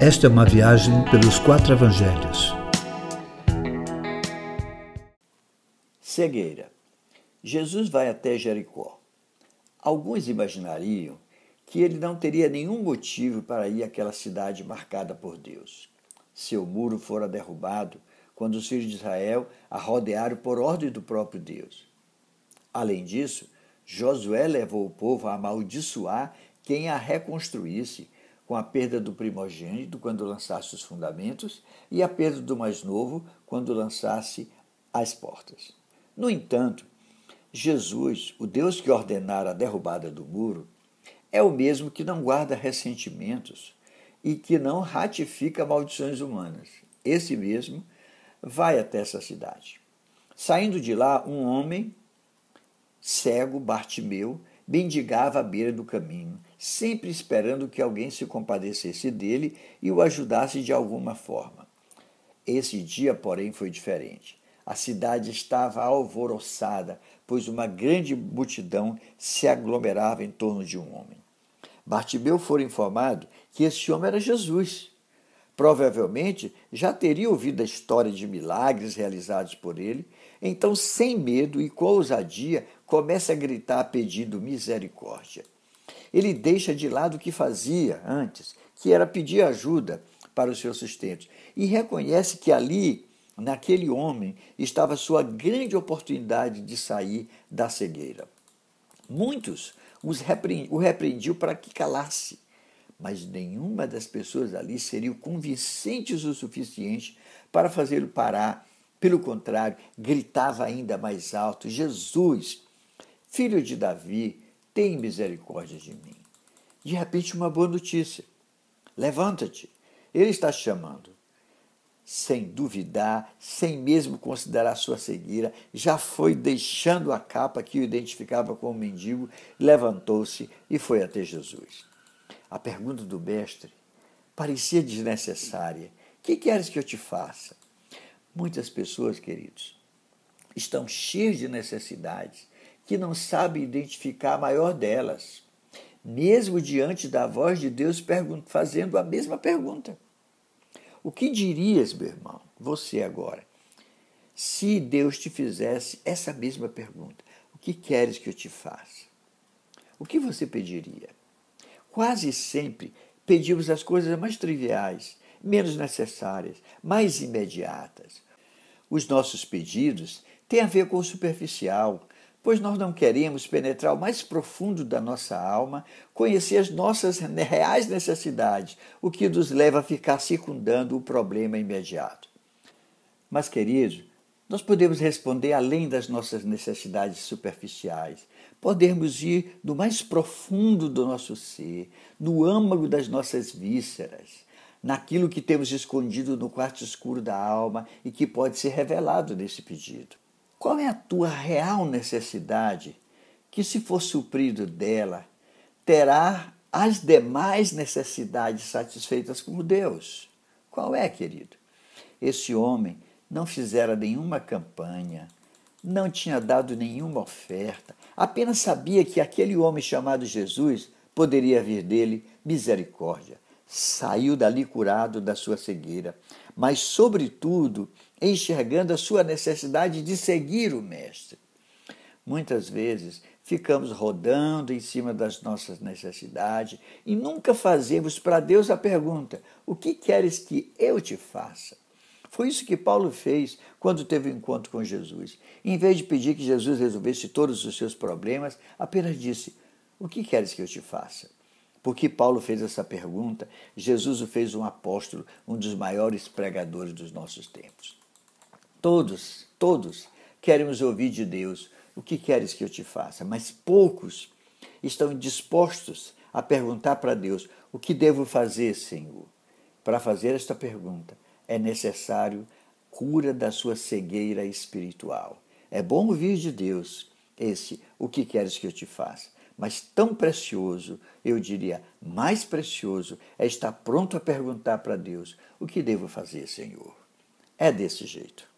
Esta é uma viagem pelos quatro evangelhos. Cegueira. Jesus vai até Jericó. Alguns imaginariam que ele não teria nenhum motivo para ir àquela cidade marcada por Deus. Seu muro fora derrubado quando os filhos de Israel a rodearam por ordem do próprio Deus. Além disso, Josué levou o povo a amaldiçoar quem a reconstruísse, com a perda do primogênito quando lançasse os fundamentos e a perda do mais novo quando lançasse as portas. No entanto, Jesus, o Deus que ordenara a derrubada do muro, é o mesmo que não guarda ressentimentos e que não ratifica maldições humanas. Esse mesmo vai até essa cidade. Saindo de lá, um homem cego, Bartimeu, mendigava à beira do caminho, sempre esperando que alguém se compadecesse dele e o ajudasse de alguma forma. Esse dia, porém, foi diferente. A cidade estava alvoroçada, pois uma grande multidão se aglomerava em torno de um homem. Bartimeu foi informado que esse homem era Jesus. Provavelmente já teria ouvido a história de milagres realizados por ele, então, sem medo e com ousadia, começa a gritar pedindo misericórdia. Ele deixa de lado o que fazia antes, que era pedir ajuda para o seu sustento, e reconhece que ali, naquele homem, estava sua grande oportunidade de sair da cegueira. Muitos o repreendiam para que calasse, mas nenhuma das pessoas ali seriam convincentes o suficiente para fazê-lo parar. Pelo contrário, gritava ainda mais alto: Jesus, Filho de Davi, tem misericórdia de mim. De repente, uma boa notícia. Levanta-te, ele está chamando. Sem duvidar, sem mesmo considerar sua cegueira, já foi deixando a capa que o identificava como mendigo, levantou-se e foi até Jesus. A pergunta do mestre parecia desnecessária. Que queres que eu te faça? Muitas pessoas, queridos, estão cheias de necessidades que não sabe identificar a maior delas, mesmo diante da voz de Deus fazendo a mesma pergunta. O que dirias, meu irmão, você agora, se Deus te fizesse essa mesma pergunta? O que queres que eu te faça? O que você pediria? Quase sempre pedimos as coisas mais triviais, menos necessárias, mais imediatas. Os nossos pedidos têm a ver com o superficial, pois nós não queremos penetrar o mais profundo da nossa alma, conhecer as nossas reais necessidades, o que nos leva a ficar circundando o problema imediato. Mas, querido, nós podemos responder além das nossas necessidades superficiais. Podemos ir no mais profundo do nosso ser, no âmago das nossas vísceras, naquilo que temos escondido no quarto escuro da alma e que pode ser revelado nesse pedido. Qual é a tua real necessidade que, se for suprido dela, terá as demais necessidades satisfeitas como Deus? Qual é, querido? Esse homem não fizera nenhuma campanha, não tinha dado nenhuma oferta, apenas sabia que aquele homem chamado Jesus poderia vir dele misericórdia. Saiu dali curado da sua cegueira, mas, sobretudo, enxergando a sua necessidade de seguir o Mestre. Muitas vezes ficamos rodando em cima das nossas necessidades e nunca fazemos para Deus a pergunta: O que queres que eu te faça? Foi isso que Paulo fez quando teve o um encontro com Jesus. Em vez de pedir que Jesus resolvesse todos os seus problemas, apenas disse: O que queres que eu te faça? Porque Paulo fez essa pergunta, Jesus o fez um apóstolo, um dos maiores pregadores dos nossos tempos. Todos, todos queremos ouvir de Deus o que queres que eu te faça, mas poucos estão dispostos a perguntar para Deus o que devo fazer, Senhor. Para fazer esta pergunta é necessário cura da sua cegueira espiritual. É bom ouvir de Deus esse o que queres que eu te faça, mas tão precioso, eu diria mais precioso, é estar pronto a perguntar para Deus o que devo fazer, Senhor. É desse jeito.